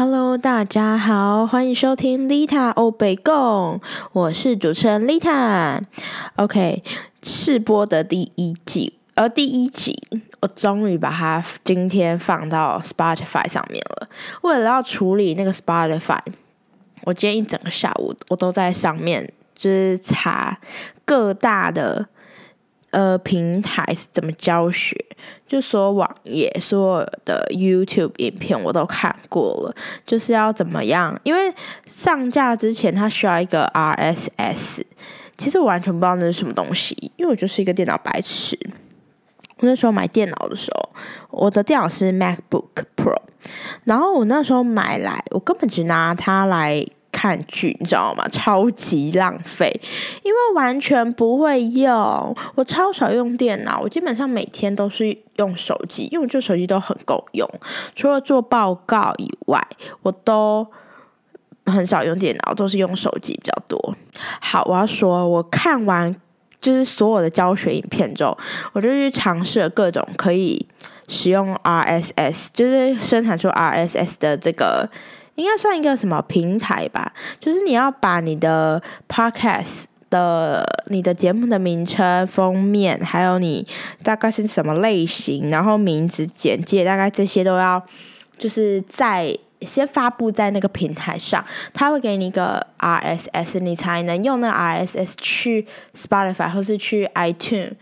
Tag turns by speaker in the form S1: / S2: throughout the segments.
S1: Hello，大家好，欢迎收听 Lita 欧北贡，我是主持人 Lita。OK，试播的第一季，呃，第一集，我终于把它今天放到 Spotify 上面了。为了要处理那个 Spotify，我今天一整个下午我都在上面，就是查各大的。呃，平台是怎么教学？就说网页所有的 YouTube 影片我都看过了，就是要怎么样？因为上架之前它需要一个 RSS，其实我完全不知道那是什么东西，因为我就是一个电脑白痴。我那时候买电脑的时候，我的电脑是 MacBook Pro，然后我那时候买来，我根本只拿它来。看剧，你知道吗？超级浪费，因为完全不会用。我超少用电脑，我基本上每天都是用手机，因为我这手机都很够用。除了做报告以外，我都很少用电脑，都是用手机比较多。好，我要说，我看完就是所有的教学影片之后，我就去尝试了各种可以使用 RSS，就是生产出 RSS 的这个。应该算一个什么平台吧？就是你要把你的 podcast 的、你的节目的名称、封面，还有你大概是什么类型，然后名字、简介，大概这些都要，就是在先发布在那个平台上，他会给你一个 RSS，你才能用那 RSS 去 Spotify 或是去 iTunes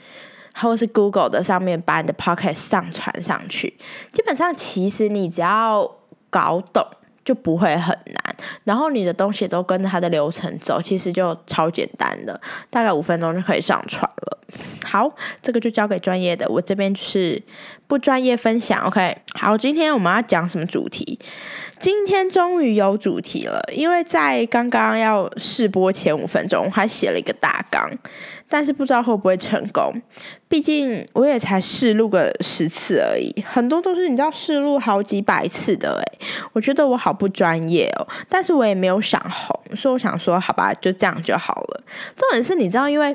S1: 或是 Google 的上面把你的 podcast 上传上去。基本上，其实你只要搞懂。就不会很难，然后你的东西都跟着它的流程走，其实就超简单的，大概五分钟就可以上传了。好，这个就交给专业的，我这边就是不专业分享。OK，好，今天我们要讲什么主题？今天终于有主题了，因为在刚刚要试播前五分钟，我还写了一个大纲，但是不知道会不会成功。毕竟我也才试录个十次而已，很多都是你知道试录好几百次的诶，我觉得我好不专业哦，但是我也没有想红，所以我想说，好吧，就这样就好了。重点是你知道，因为。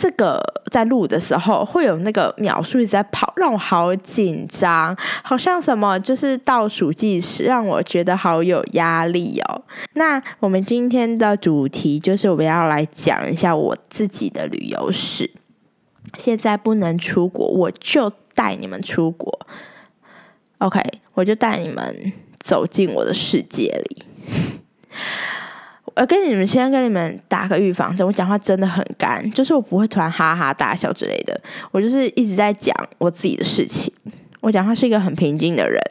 S1: 这个在录的时候会有那个秒数一直在跑，让我好紧张，好像什么就是倒数计时，让我觉得好有压力哦。那我们今天的主题就是我们要来讲一下我自己的旅游史。现在不能出国，我就带你们出国。OK，我就带你们走进我的世界里。我跟你们先跟你们打个预防针，我讲话真的很干，就是我不会突然哈哈大笑之类的，我就是一直在讲我自己的事情。我讲话是一个很平静的人。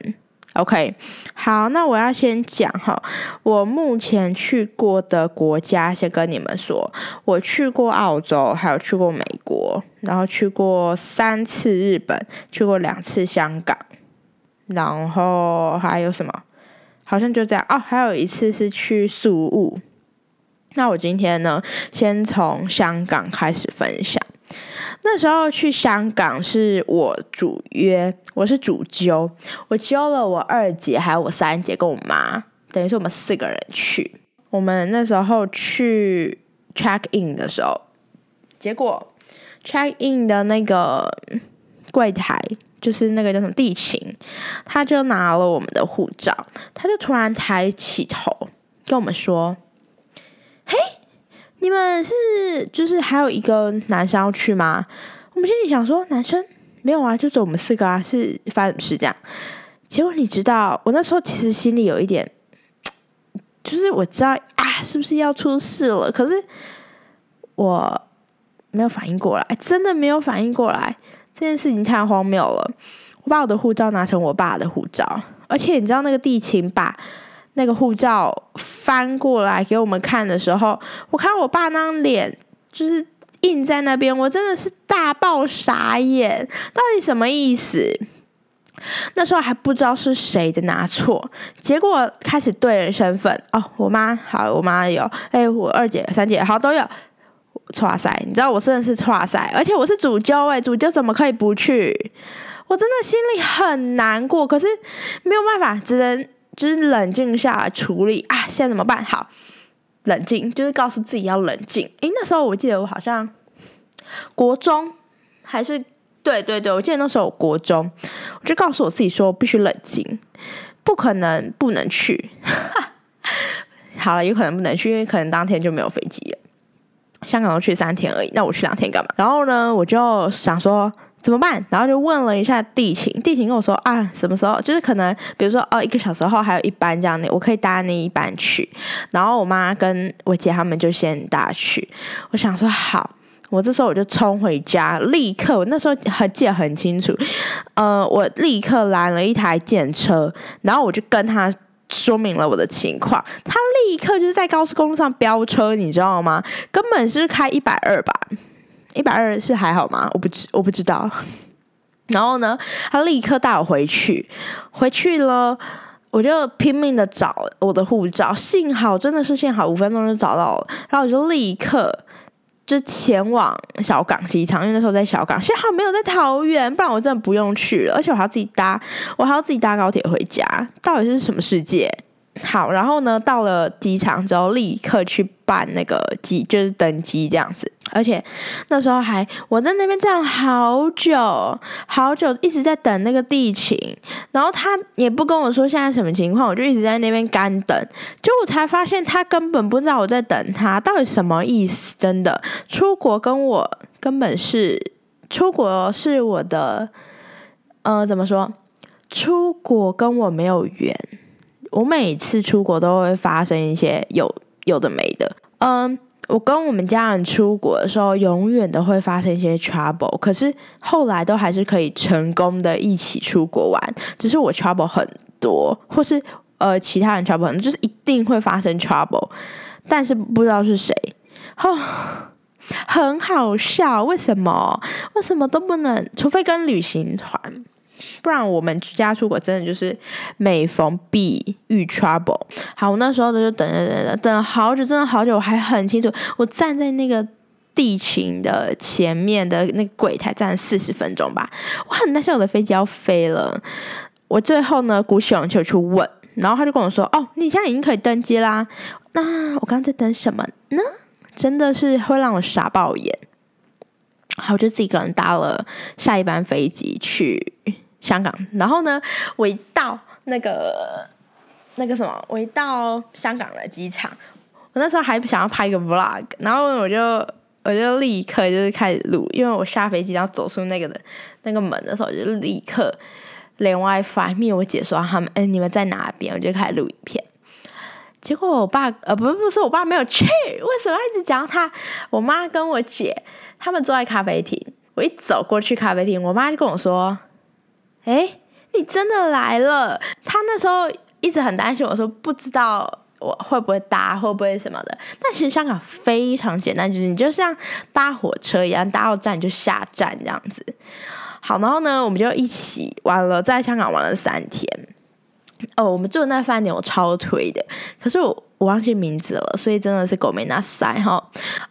S1: OK，好，那我要先讲哈，我目前去过的国家，先跟你们说，我去过澳洲，还有去过美国，然后去过三次日本，去过两次香港，然后还有什么？好像就这样哦，还有一次是去宿务。那我今天呢，先从香港开始分享。那时候去香港是我主约，我是主揪，我揪了我二姐还有我三姐跟我妈，等于是我们四个人去。我们那时候去 check in 的时候，结果 check in 的那个柜台，就是那个叫什么地勤，他就拿了我们的护照，他就突然抬起头跟我们说。嘿，你们是就是还有一个男生要去吗？我们心里想说，男生没有啊，就走我们四个啊，是发生什么事这样？结果你知道，我那时候其实心里有一点，就是我知道啊，是不是要出事了？可是我没有反应过来，真的没有反应过来，这件事情太荒谬了。我把我的护照拿成我爸的护照，而且你知道那个地勤把。那个护照翻过来给我们看的时候，我看我爸那张脸就是印在那边，我真的是大爆傻眼，到底什么意思？那时候还不知道是谁的拿错，结果开始对人身份哦，我妈好，我妈有，哎，我二姐、三姐好都有，哇塞，你知道我真的是哇塞，而且我是主教哎，主教怎么可以不去？我真的心里很难过，可是没有办法，只能。就是冷静下来处理啊！现在怎么办？好，冷静，就是告诉自己要冷静。诶，那时候我记得我好像国中还是对对对，我记得那时候我国中，我就告诉我自己说必须冷静，不可能不能去。好了，有可能不能去，因为可能当天就没有飞机了。香港都去三天而已，那我去两天干嘛？然后呢，我就想说怎么办？然后就问了一下地勤，地勤跟我说啊，什么时候？就是可能比如说哦，一个小时后还有一班这样的，我可以搭那一班去。然后我妈跟我姐他们就先搭去。我想说好，我这时候我就冲回家，立刻我那时候很记得很清楚，呃，我立刻拦了一台电车，然后我就跟他。说明了我的情况，他立刻就是在高速公路上飙车，你知道吗？根本是开一百二吧，一百二是还好吗？我不知我不知道。然后呢，他立刻带我回去，回去了，我就拼命的找我的护照，幸好真的是幸好，五分钟就找到了，然后我就立刻。就前往小港机场，因为那时候在小港，幸好没有在桃园，不然我真的不用去了。而且我还要自己搭，我还要自己搭高铁回家，到底是什么世界？好，然后呢，到了机场之后，立刻去办那个机，就是登机这样子。而且那时候还我在那边站了好久好久，一直在等那个地勤，然后他也不跟我说现在什么情况，我就一直在那边干等。结果我才发现他根本不知道我在等他，到底什么意思？真的出国跟我根本是出国是我的，呃，怎么说？出国跟我没有缘。我每次出国都会发生一些有有的没的，嗯，我跟我们家人出国的时候，永远都会发生一些 trouble，可是后来都还是可以成功的一起出国玩，只是我 trouble 很多，或是呃其他人 trouble 很多，就是一定会发生 trouble，但是不知道是谁，哦，很好笑，为什么？为什么都不能？除非跟旅行团。不然我们家出国真的就是每逢必遇 trouble。好，我那时候的就等等等等等了好久，真的好久，我还很清楚，我站在那个地勤的前面的那个柜台站了四十分钟吧。我很担心我的飞机要飞了。我最后呢鼓起勇气去问，然后他就跟我说：“哦，你现在已经可以登机啦。”那我刚刚在等什么呢？真的是会让我傻爆眼。好，我就自己一个人搭了下一班飞机去。香港，然后呢，我一到那个那个什么，我一到香港的机场，我那时候还想要拍一个 vlog，然后我就我就立刻就是开始录，因为我下飞机然后走出那个的那个门的时候，就立刻连 WiFi 密我姐说他们，哎，你们在哪边？我就开始录影片。结果我爸呃，不不是我爸没有去，为什么一直讲他？我妈跟我姐他们坐在咖啡厅，我一走过去咖啡厅，我妈就跟我说。哎，你真的来了！他那时候一直很担心我说不知道我会不会搭，会不会什么的。但其实香港非常简单，就是你就像搭火车一样，搭到站就下站这样子。好，然后呢，我们就一起玩了，在香港玩了三天。哦，我们住的那饭店我超推的，可是我我忘记名字了，所以真的是狗没那塞哈。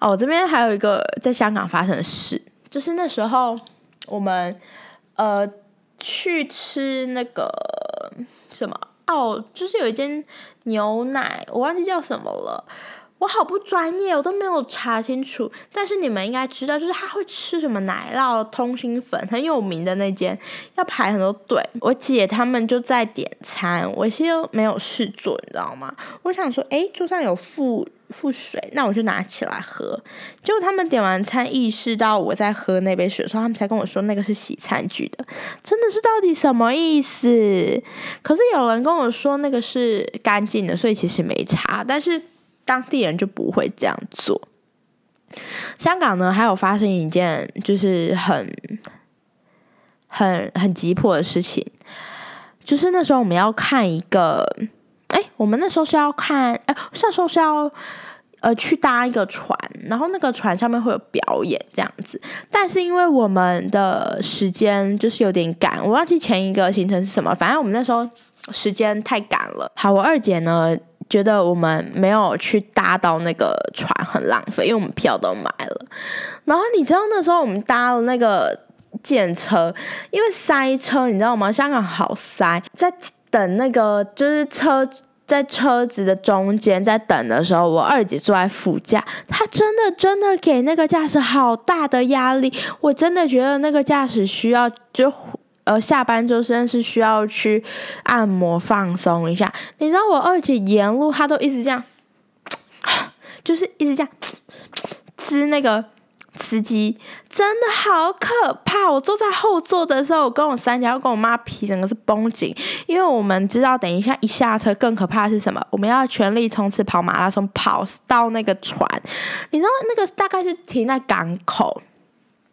S1: 哦，这边还有一个在香港发生的事，就是那时候我们呃。去吃那个什么哦，就是有一间牛奶，我忘记叫什么了。我好不专业，我都没有查清楚。但是你们应该知道，就是他会吃什么奶酪通心粉，很有名的那间，要排很多队。我姐他们就在点餐，我其实没有事做，你知道吗？我想说，哎，桌上有副副水，那我就拿起来喝。结果他们点完餐，意识到我在喝那杯水的时候，他们才跟我说那个是洗餐具的。真的是到底什么意思？可是有人跟我说那个是干净的，所以其实没差。但是。当地人就不会这样做。香港呢，还有发生一件就是很、很、很急迫的事情，就是那时候我们要看一个，哎，我们那时候是要看，哎，那时候是要呃去搭一个船，然后那个船上面会有表演这样子，但是因为我们的时间就是有点赶，我忘记前一个行程是什么，反正我们那时候时间太赶了。好，我二姐呢。觉得我们没有去搭到那个船很浪费，因为我们票都买了。然后你知道那时候我们搭了那个电车，因为塞车，你知道吗？香港好塞，在等那个就是车在车子的中间在等的时候，我二姐坐在副驾，她真的真的给那个驾驶好大的压力，我真的觉得那个驾驶需要就呃下班之后真的是需要去按摩放松一下。你知道我二姐沿路她都一直这样，就是一直这样 吃那个。司机真的好可怕！我坐在后座的时候，我跟我三姐，要跟我妈皮整个是绷紧，因为我们知道等一下一下车更可怕的是什么？我们要全力冲刺跑马拉松，跑到那个船。你知道那个大概是停在港口，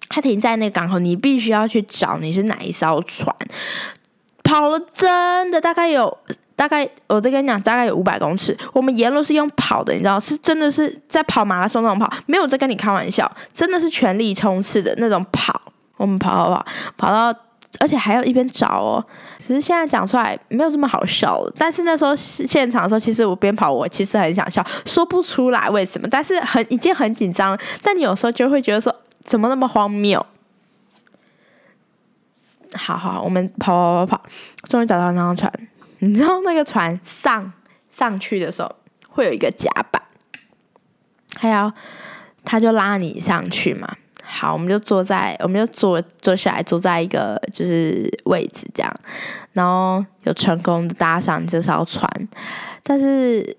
S1: 它停在那个港口，你必须要去找你是哪一艘船。跑了真的大概有。大概我再跟你讲，大概有五百公尺。我们沿路是用跑的，你知道，是真的是在跑马拉松那种跑，没有在跟你开玩笑，真的是全力冲刺的那种跑。我们跑跑跑，跑到，而且还要一边找哦。只是现在讲出来没有这么好笑了，但是那时候现场的时候，其实我边跑，我其实很想笑，说不出来为什么，但是很已经很紧张。但你有时候就会觉得说，怎么那么荒谬？好好，我们跑跑跑跑，终于找到那张船。你知道那个船上上去的时候会有一个甲板，还有他就拉你上去嘛。好，我们就坐在，我们就坐坐下来，坐在一个就是位置这样，然后有成功的搭上这艘船。但是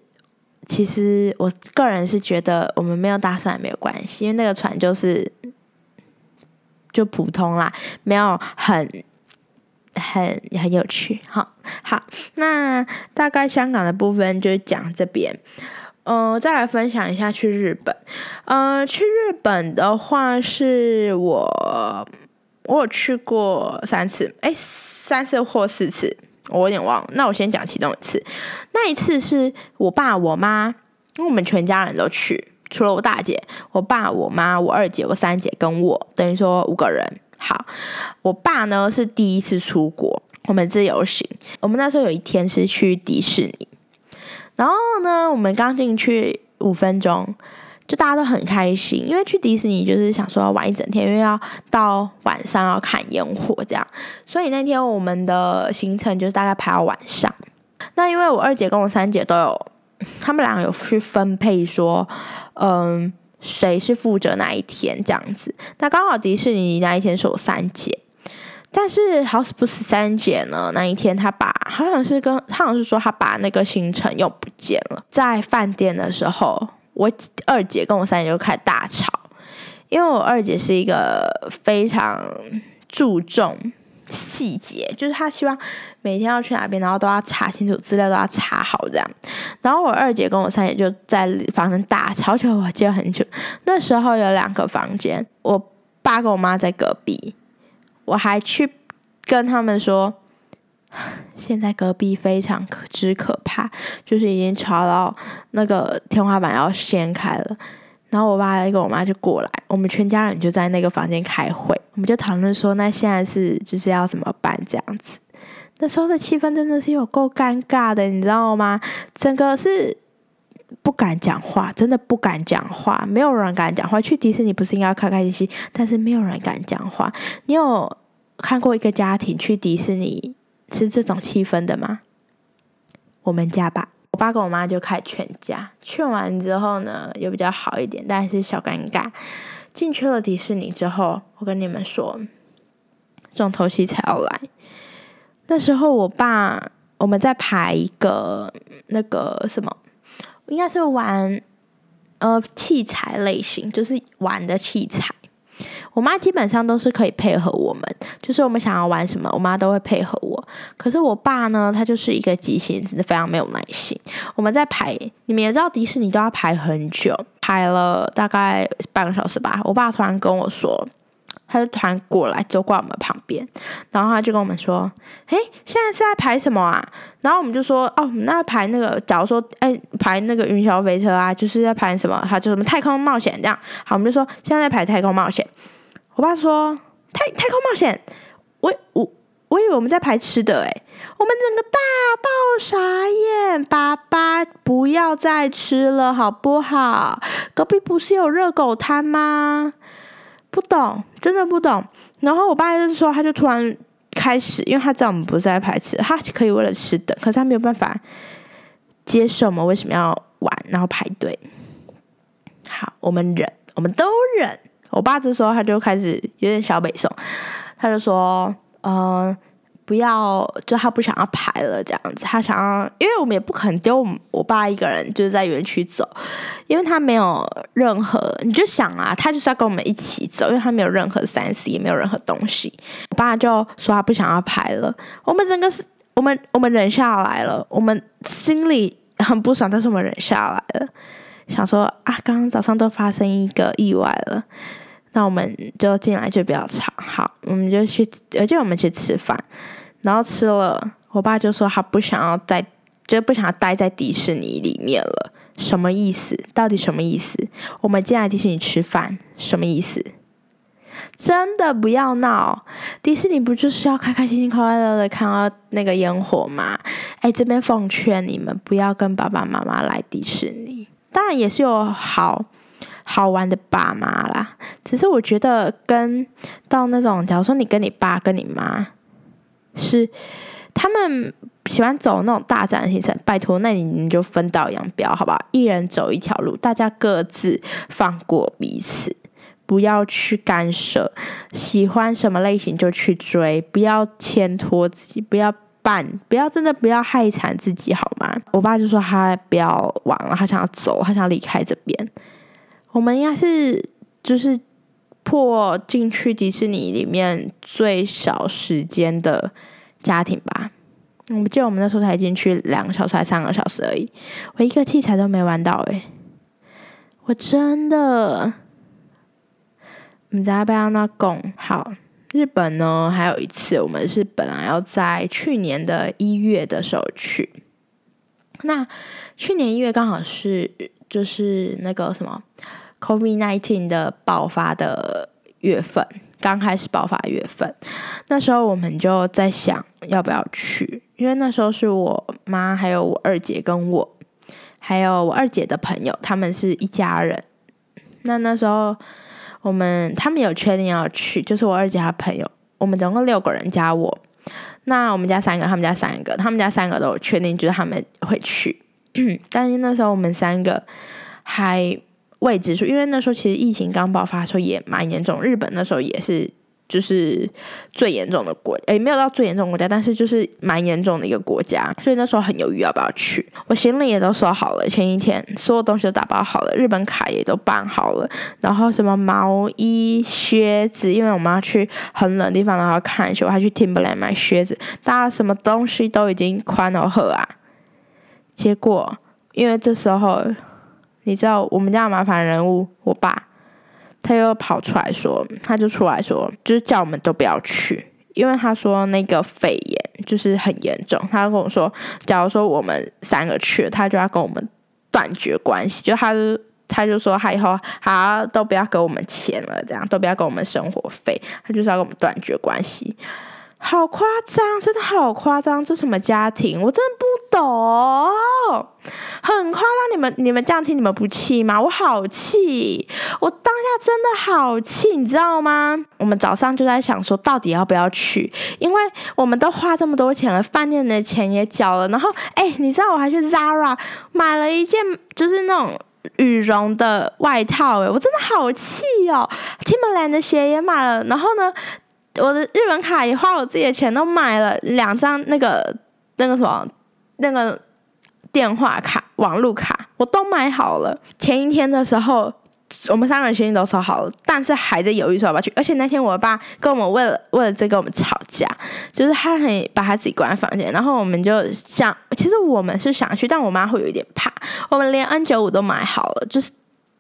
S1: 其实我个人是觉得我们没有搭上也没有关系，因为那个船就是就普通啦，没有很。很很有趣，好好，那大概香港的部分就讲这边，呃，再来分享一下去日本，呃，去日本的话是我我有去过三次，哎，三次或四次，我有点忘。那我先讲其中一次，那一次是我爸我妈，因为我们全家人都去，除了我大姐、我爸、我妈、我二姐、我三姐跟我，等于说五个人。好，我爸呢是第一次出国，我们自由行。我们那时候有一天是去迪士尼，然后呢，我们刚进去五分钟，就大家都很开心，因为去迪士尼就是想说要玩一整天，因为要到晚上要看烟火这样，所以那天我们的行程就是大概排到晚上。那因为我二姐跟我三姐都有，他们两个有去分配说，嗯。谁是负责哪一天这样子？那刚好迪士尼那一天是我三姐，但是好死不死三姐呢，那一天她把好像是跟好像是说她把那个行程又不见了。在饭店的时候，我二姐跟我三姐就开始大吵，因为我二姐是一个非常注重。细节就是他希望每天要去哪边，然后都要查清楚资料，都要查好这样。然后我二姐跟我三姐就在房间大吵，起来我记得很久。那时候有两个房间，我爸跟我妈在隔壁，我还去跟他们说，现在隔壁非常可之可怕，就是已经吵到那个天花板要掀开了。然后我爸跟我妈就过来，我们全家人就在那个房间开会，我们就讨论说，那现在是就是要怎么办这样子。那时候的气氛真的是有够尴尬的，你知道吗？整个是不敢讲话，真的不敢讲话，没有人敢讲话。去迪士尼不是应该要开开心心，但是没有人敢讲话。你有看过一个家庭去迪士尼是这种气氛的吗？我们家吧。我爸跟我妈就开始劝架，劝完之后呢，又比较好一点，但是小尴尬。进去了迪士尼之后，我跟你们说，重头戏才要来。那时候我爸我们在排一个那个什么，应该是玩呃器材类型，就是玩的器材。我妈基本上都是可以配合我们，就是我们想要玩什么，我妈都会配合我。可是我爸呢，他就是一个急性子，非常没有耐心。我们在排，你们也知道迪士尼都要排很久，排了大概半个小时吧。我爸突然跟我说，他就突然过来就挂我们旁边，然后他就跟我们说：“诶，现在是在排什么啊？”然后我们就说：“哦，那排那个，假如说，哎，排那个云霄飞车啊，就是在排什么？他就什么太空冒险这样。”好，我们就说现在在排太空冒险。我爸说：“太太空冒险，我我我以为我们在排吃的诶，我们整个大爆傻眼，爸爸不要再吃了好不好？隔壁不是有热狗摊吗？不懂，真的不懂。然后我爸就是说，他就突然开始，因为他知道我们不是在排吃，他可以为了吃的，可是他没有办法接受我们为什么要玩，然后排队。好，我们忍，我们都忍。”我爸这时候他就开始有点小北宋，他就说：“呃。不要，就他不想要排了这样子，他想要，因为我们也不可能丢我我爸一个人就是在园区走，因为他没有任何，你就想啊，他就是要跟我们一起走，因为他没有任何三 C，也没有任何东西。我爸就说他不想要排了，我们整个是，我们我们忍下来了，我们心里很不爽，但是我们忍下来了，想说啊，刚刚早上都发生一个意外了，那我们就进来就比较吵，好，我们就去，而且我们去吃饭。然后吃了，我爸就说他不想要在，就不想要待在迪士尼里面了。什么意思？到底什么意思？我们进来迪士尼吃饭，什么意思？真的不要闹！迪士尼不就是要开开心心、快快乐乐看到那个烟火吗？哎，这边奉劝你们不要跟爸爸妈妈来迪士尼。当然也是有好好玩的爸妈啦，只是我觉得跟到那种，假如说你跟你爸跟你妈。是他们喜欢走那种大展行程，拜托，那你们就分道扬镳，好吧？一人走一条路，大家各自放过彼此，不要去干涉。喜欢什么类型就去追，不要牵拖自己，不要办，不要真的不要害惨自己，好吗？我爸就说他不要玩了，他想要走，他想要离开这边。我们应该是就是破进去迪士尼里面最少时间的。家庭吧，我记得我们那时候才进去两个小时还三个小时而已，我一个器材都没玩到诶，我真的，你知道不要那讲好。日本呢，还有一次，我们是本来要在去年的一月的时候去，那去年一月刚好是就是那个什么 COVID nineteen 的爆发的月份。刚开始爆发月份，那时候我们就在想要不要去，因为那时候是我妈还有我二姐跟我，还有我二姐的朋友，他们是一家人。那那时候我们他们有确定要去，就是我二姐她朋友，我们总共六个人加我。那我们家三个，他们家三个，他们家三个都有确定，就是他们会去。但是那时候我们三个还。未知数，因为那时候其实疫情刚爆发的时候也蛮严重，日本那时候也是就是最严重的国，诶，没有到最严重国家，但是就是蛮严重的一个国家，所以那时候很犹豫要不要去。我行李也都收好了，前一天所有东西都打包好了，日本卡也都办好了，然后什么毛衣、靴子，因为我们要去很冷的地方，然后看秀，还去 Timberland 买靴子，大家什么东西都已经宽了喝啊。结果因为这时候。你知道我们家的麻烦人物，我爸，他又跑出来说，他就出来说，就是叫我们都不要去，因为他说那个肺炎就是很严重。他跟我说，假如说我们三个去了，他就要跟我们断绝关系，就他就他就说他以后好都不要给我们钱了，这样都不要给我们生活费，他就是要跟我们断绝关系。好夸张，真的好夸张！这什么家庭？我真的不懂，很夸张。你们你们这样听，你们不气吗？我好气，我当下真的好气，你知道吗？我们早上就在想说，到底要不要去？因为我们都花这么多钱了，饭店的钱也缴了，然后哎，你知道我还去 Zara 买了一件，就是那种羽绒的外套，哎，我真的好气哦！Timberland 的鞋也买了，然后呢？我的日本卡也花我自己的钱都买了两张那个那个什么那个电话卡网络卡我都买好了。前一天的时候，我们三个人行李都收好了，但是还在犹豫说要不要去。而且那天我爸跟我们为了为了这跟我们吵架，就是他很把他自己关在房间，然后我们就想，其实我们是想去，但我妈会有一点怕。我们连 N 九五都买好了，就是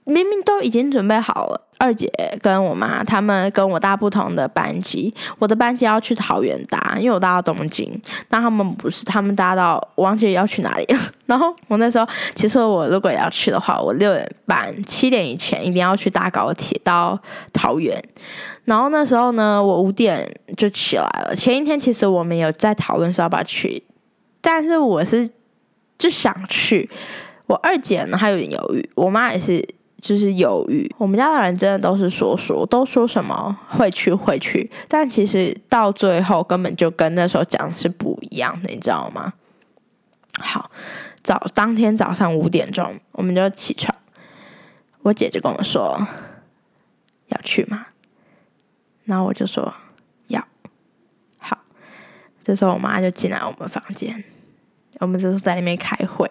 S1: 明明都已经准备好了。二姐跟我妈他们跟我搭不同的班机，我的班机要去桃园搭，因为我搭到东京，那他们不是，他们搭到我忘记要去哪里。然后我那时候其实我如果要去的话，我六点半七点以前一定要去搭高铁到桃园。然后那时候呢，我五点就起来了。前一天其实我们有在讨论说要不要去，但是我是就想去。我二姐呢，她有点犹豫，我妈也是。就是犹豫，我们家的人真的都是说说，都说什么会去会去，但其实到最后根本就跟那时候讲的是不一样的，你知道吗？好，早当天早上五点钟我们就起床，我姐就跟我说要去吗？然后我就说要，好，这时候我妈就进来我们房间，我们这时候在那边开会，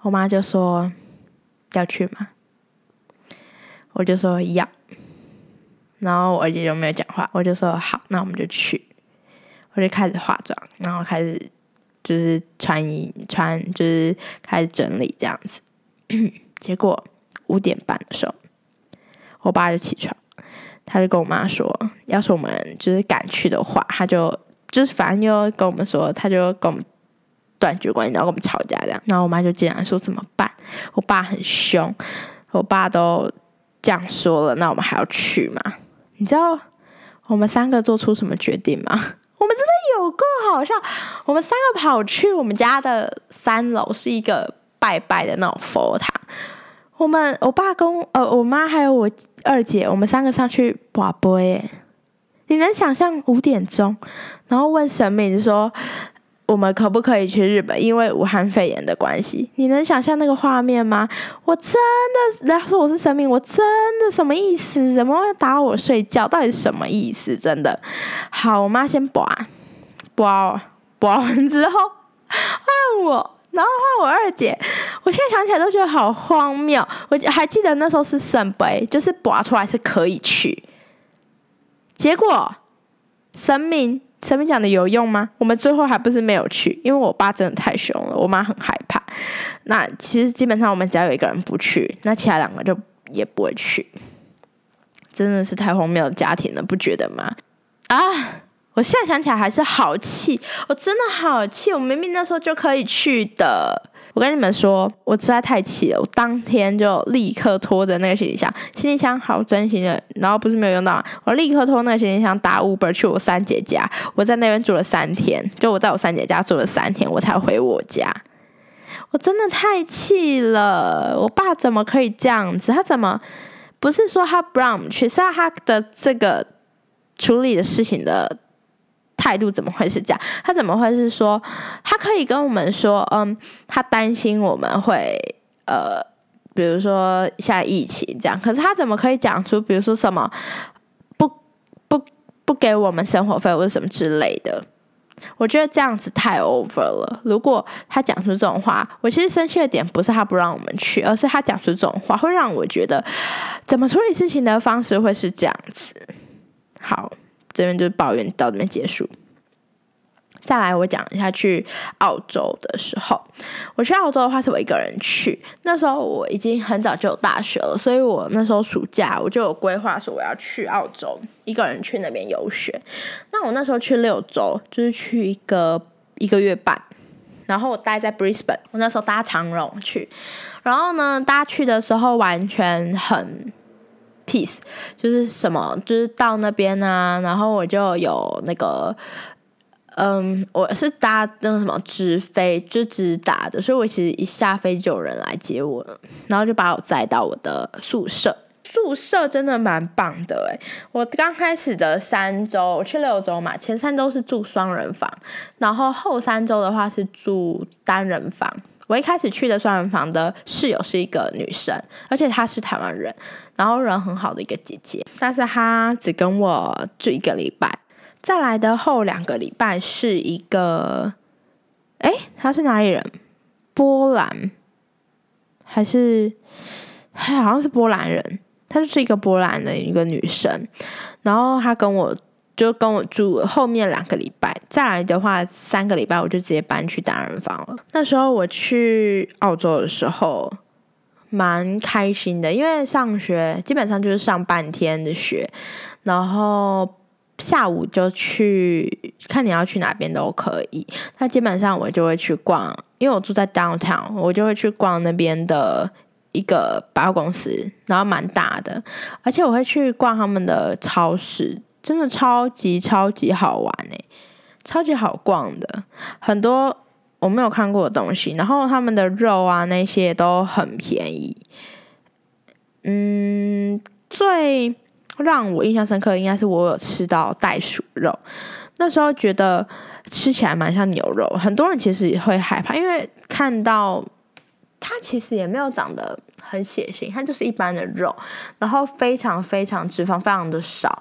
S1: 我妈就说要去吗？我就说要，然后我二姐就没有讲话，我就说好，那我们就去。我就开始化妆，然后开始就是穿衣穿，就是开始整理这样子。结果五点半的时候，我爸就起床，他就跟我妈说，要是我们就是赶去的话，他就就是反正就跟我们说，他就跟我们断绝关系，然后跟我们吵架这样。然后我妈就进来说怎么办？我爸很凶，我爸都。这样说了，那我们还要去吗？你知道我们三个做出什么决定吗？我们真的有够好笑！我们三个跑去我们家的三楼，是一个拜拜的那种佛堂。我们我爸跟呃我妈还有我二姐，我们三个上去拔杯。你能想象五点钟，然后问神明说？我们可不可以去日本？因为武汉肺炎的关系，你能想象那个画面吗？我真的，人家说我是神明，我真的什么意思？怎么会打我睡觉？到底什么意思？真的好，我妈先拔，拔，拔完之后换我，然后换我二姐。我现在想起来都觉得好荒谬。我还记得那时候是圣杯，就是拔出来是可以去，结果神明。前面讲的有用吗？我们最后还不是没有去，因为我爸真的太凶了，我妈很害怕。那其实基本上我们只要有一个人不去，那其他两个就也不会去。真的是太荒谬的家庭了，不觉得吗？啊！我现在想起来还是好气，我真的好气，我明明那时候就可以去的。我跟你们说，我实在太气了。我当天就立刻拖着那个行李箱，行李箱好真心的，然后不是没有用到，我立刻拖那个行李箱打 Uber 去我三姐家。我在那边住了三天，就我在我三姐家住了三天，我才回我家。我真的太气了，我爸怎么可以这样子？他怎么不是说他不让我们去，是他的这个处理的事情的。态度怎么会是这样？他怎么会是说，他可以跟我们说，嗯，他担心我们会，呃，比如说像疫情这样，可是他怎么可以讲出，比如说什么不不不给我们生活费或者什么之类的？我觉得这样子太 over 了。如果他讲出这种话，我其实生气的点不是他不让我们去，而是他讲出这种话会让我觉得，怎么处理事情的方式会是这样子？好。这边就是抱怨到这边结束。再来，我讲一下去澳洲的时候，我去澳洲的话是我一个人去。那时候我已经很早就有大学了，所以我那时候暑假我就有规划说我要去澳洲，一个人去那边游学。那我那时候去六周，就是去一个一个月半，然后我待在 Brisbane，我那时候搭长荣去。然后呢，搭去的时候完全很。Peace 就是什么，就是到那边啊，然后我就有那个，嗯，我是搭那个什么直飞，就直达的，所以我其实一下飞机就有人来接我了，然后就把我载到我的宿舍。宿舍真的蛮棒的诶，我刚开始的三周，我去六周嘛，前三周是住双人房，然后后三周的话是住单人房。我一开始去的双人房的室友是一个女生，而且她是台湾人，然后人很好的一个姐姐，但是她只跟我住一个礼拜。再来的后两个礼拜是一个，哎，她是哪里人？波兰还是？还好像是波兰人，她就是一个波兰的一个女生，然后她跟我。就跟我住后面两个礼拜，再来的话三个礼拜我就直接搬去单人房了。那时候我去澳洲的时候蛮开心的，因为上学基本上就是上半天的学，然后下午就去看你要去哪边都可以。那基本上我就会去逛，因为我住在 downtown，我就会去逛那边的一个百货公司，然后蛮大的，而且我会去逛他们的超市。真的超级超级好玩诶，超级好逛的，很多我没有看过的东西，然后他们的肉啊那些都很便宜。嗯，最让我印象深刻应该是我有吃到袋鼠肉，那时候觉得吃起来蛮像牛肉，很多人其实也会害怕，因为看到它其实也没有长得很血腥，它就是一般的肉，然后非常非常脂肪非常的少。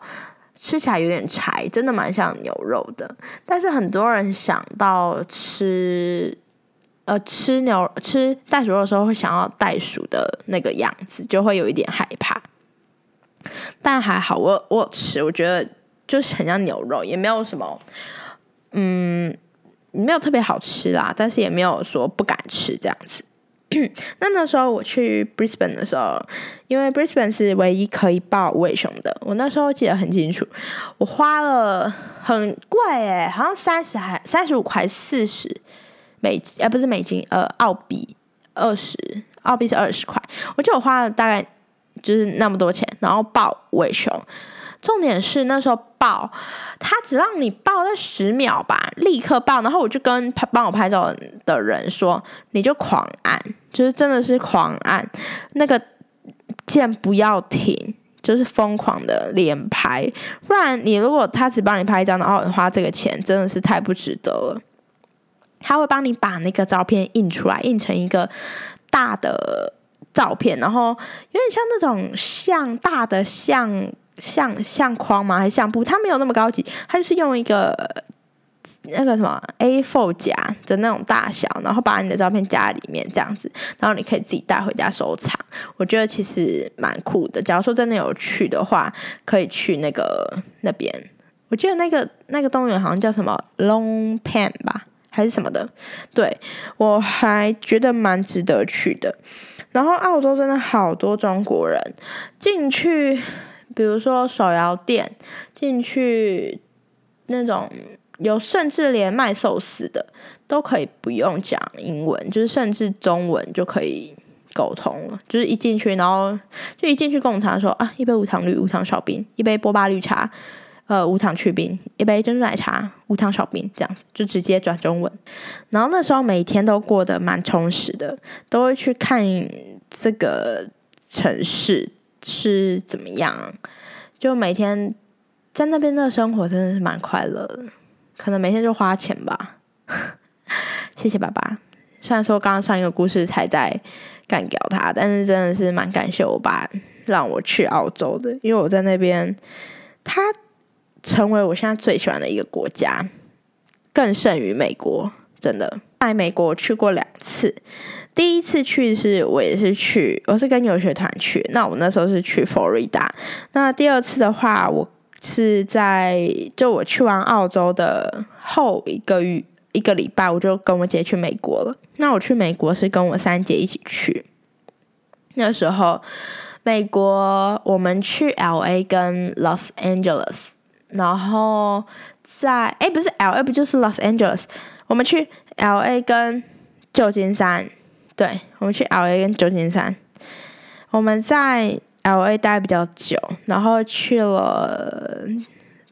S1: 吃起来有点柴，真的蛮像牛肉的。但是很多人想到吃，呃，吃牛吃袋鼠肉的时候，会想要袋鼠的那个样子，就会有一点害怕。但还好，我我吃，我觉得就是很像牛肉，也没有什么，嗯，没有特别好吃啦，但是也没有说不敢吃这样子。那那时候我去 Brisbane 的时候，因为 Brisbane 是唯一可以抱尾熊的，我那时候记得很清楚，我花了很贵诶，好像三十还三十五块四十美金，呃不是美金，呃澳币二十，澳币是二十块，我记得我花了大概就是那么多钱，然后抱尾熊。重点是那时候爆，他只让你爆那十秒吧，立刻爆。然后我就跟拍帮我拍照的人说，你就狂按，就是真的是狂按那个键不要停，就是疯狂的连拍。不然你如果他只帮你拍一张，然后花这个钱，真的是太不值得了。他会帮你把那个照片印出来，印成一个大的照片，然后有点像那种像大的像。相相框吗？还是相簿？它没有那么高级，它就是用一个那个什么 A4 夹的那种大小，然后把你的照片夹在里面，这样子，然后你可以自己带回家收藏。我觉得其实蛮酷的。假如说真的有去的话，可以去那个那边。我记得那个那个动物园好像叫什么 Long Pen 吧，还是什么的。对我还觉得蛮值得去的。然后澳洲真的好多中国人进去。比如说手摇店进去那种有，甚至连卖寿司的都可以不用讲英文，就是甚至中文就可以沟通了。就是一进去，然后就一进去跟我们说啊，一杯无糖绿无糖少冰，一杯波霸绿茶，呃无糖去冰，一杯珍珠奶茶无糖少冰，这样子就直接转中文。然后那时候每天都过得蛮充实的，都会去看这个城市。是怎么样？就每天在那边的生活真的是蛮快乐的，可能每天就花钱吧。谢谢爸爸，虽然说刚刚上一个故事才在干掉他，但是真的是蛮感谢我爸让我去澳洲的，因为我在那边，他成为我现在最喜欢的一个国家，更胜于美国。真的，在美国去过两次。第一次去是我也是去，我是跟游学团去。那我那时候是去佛罗里达。那第二次的话，我是在就我去完澳洲的后一个月一个礼拜，我就跟我姐去美国了。那我去美国是跟我三姐一起去。那时候美国我们去 L A 跟 Los Angeles，然后在哎不是 L A 不就是 Los Angeles，我们去 L A 跟旧金山。对，我们去 L A 跟旧金山，我们在 L A 待比较久，然后去了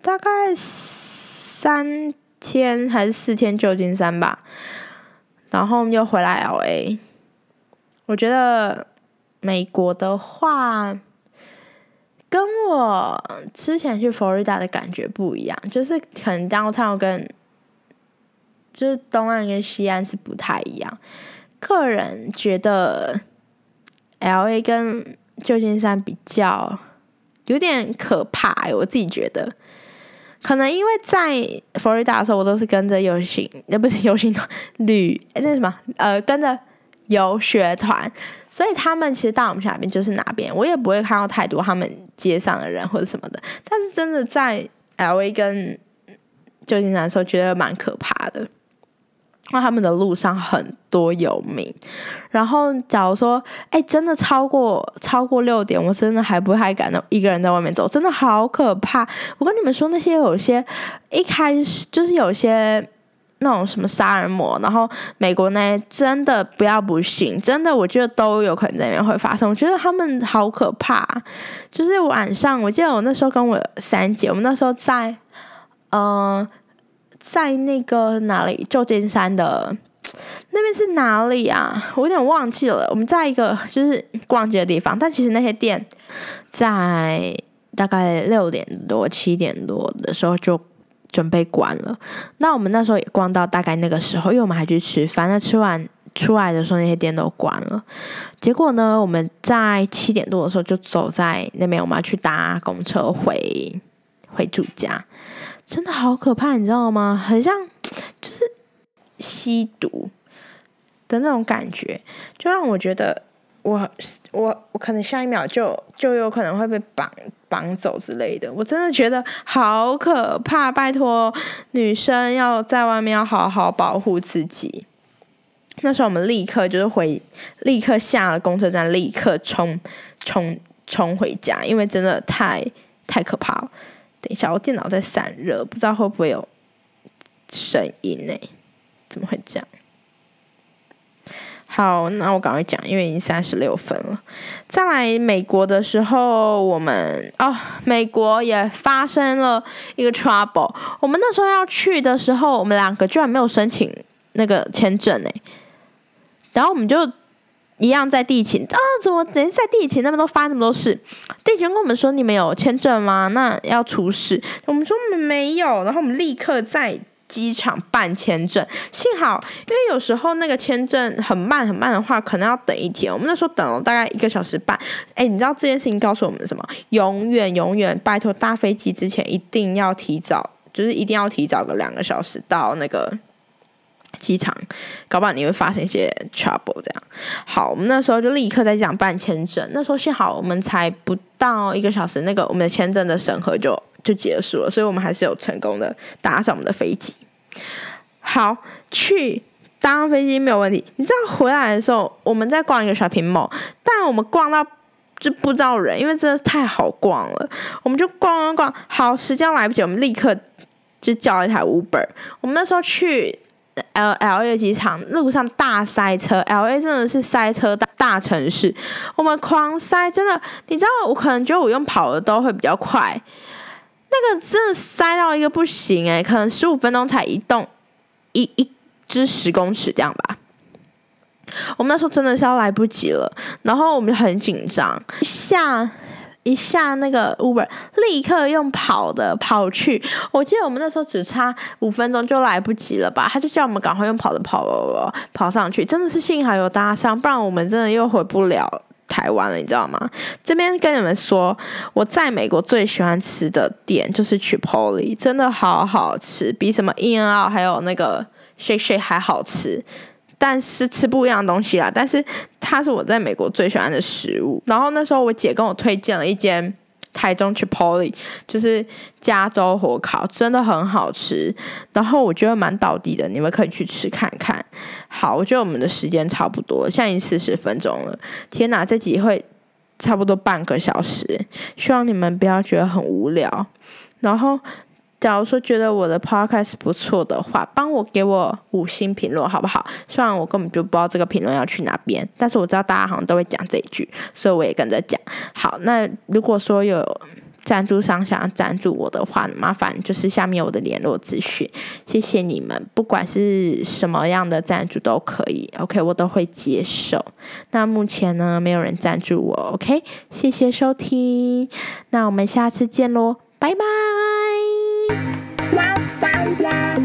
S1: 大概三天还是四天旧金山吧，然后我们又回来 L A。我觉得美国的话，跟我之前去佛罗里达的感觉不一样，就是可能 downtown 跟就是东岸跟西岸是不太一样。个人觉得，L A 跟旧金山比较有点可怕。我自己觉得，可能因为在佛罗里达的时候，我都是跟着游行，也不是游行团 旅，那什么，呃，跟着游学团，所以他们其实到我们哪边就是哪边，我也不会看到太多他们街上的人或者什么的。但是真的在 L A 跟旧金山的时候，觉得蛮可怕的。那他们的路上很多游民，然后假如说，哎，真的超过超过六点，我真的还不太敢一个人在外面走，真的好可怕。我跟你们说，那些有些一开始就是有些那种什么杀人魔，然后美国那些真的不要不信，真的我觉得都有可能在那边会发生。我觉得他们好可怕，就是晚上，我记得我那时候跟我三姐，我们那时候在，嗯。在那个哪里？旧金山的那边是哪里啊？我有点忘记了。我们在一个就是逛街的地方，但其实那些店在大概六点多、七点多的时候就准备关了。那我们那时候也逛到大概那个时候，因为我们还去吃饭。那吃完出来的时候，那些店都关了。结果呢，我们在七点多的时候就走在那边，我们要去搭公车回。回住家，真的好可怕，你知道吗？很像 就是吸毒的那种感觉，就让我觉得我我我可能下一秒就就有可能会被绑绑走之类的。我真的觉得好可怕，拜托女生要在外面要好好保护自己。那时候我们立刻就是回，立刻下了公车站，立刻冲冲冲回家，因为真的太太可怕了。等一下，我电脑在散热，不知道会不会有声音呢？怎么会这样？好，那我赶快讲，因为已经三十六分了。再来美国的时候，我们哦，美国也发生了一个 trouble。我们那时候要去的时候，我们两个居然没有申请那个签证诶。然后我们就一样在地勤啊，怎么等在地勤那边都发那么多事？地勤跟我们说：“你们有签证吗？那要出示。”我们说：“没有。”然后我们立刻在机场办签证。幸好，因为有时候那个签证很慢很慢的话，可能要等一天。我们那时候等了大概一个小时半。哎，你知道这件事情告诉我们什么？永远永远拜托搭飞机之前一定要提早，就是一定要提早个两个小时到那个。机场，搞不好你会发生一些 trouble。这样，好，我们那时候就立刻在讲办签证。那时候幸好我们才不到一个小时，那个我们的签证的审核就就结束了，所以我们还是有成功的搭上我们的飞机。好，去搭飞机没有问题。你知道回来的时候，我们在逛一个 shopping mall，但我们逛到就不知道人，因为真的太好逛了。我们就逛逛逛，好，时间来不及，我们立刻就叫一台 Uber。我们那时候去。L L A 机场路上大塞车，L A 真的是塞车大大城市，我们狂塞，真的，你知道我可能觉得我用跑的都会比较快，那个真的塞到一个不行诶，可能十五分钟才移动一一只十公尺这样吧，我们那时候真的是要来不及了，然后我们就很紧张，下。一下那个 Uber，立刻用跑的跑去。我记得我们那时候只差五分钟就来不及了吧？他就叫我们赶快用跑的跑跑跑上去。真的是幸好有搭上，不然我们真的又回不了台湾了，你知道吗？这边跟你们说，我在美国最喜欢吃的店就是 Chipotle，真的好好吃，比什么 In N Out 还有那个 Shake Shake 还好吃。但是吃不一样的东西啦，但是它是我在美国最喜欢的食物。然后那时候我姐跟我推荐了一间台中 Chipotle，就是加州火烤，真的很好吃。然后我觉得蛮倒地的，你们可以去吃看看。好，我觉得我们的时间差不多，现在已经四十分钟了。天哪，这集会差不多半个小时，希望你们不要觉得很无聊。然后。假如说觉得我的 podcast 不错的话，帮我给我五星评论好不好？虽然我根本就不知道这个评论要去哪边，但是我知道大家好像都会讲这一句，所以我也跟着讲。好，那如果说有赞助商想要赞助我的话，麻烦就是下面我的联络资讯，谢谢你们，不管是什么样的赞助都可以，OK，我都会接受。那目前呢，没有人赞助我，OK，谢谢收听，那我们下次见喽，拜拜。Bye.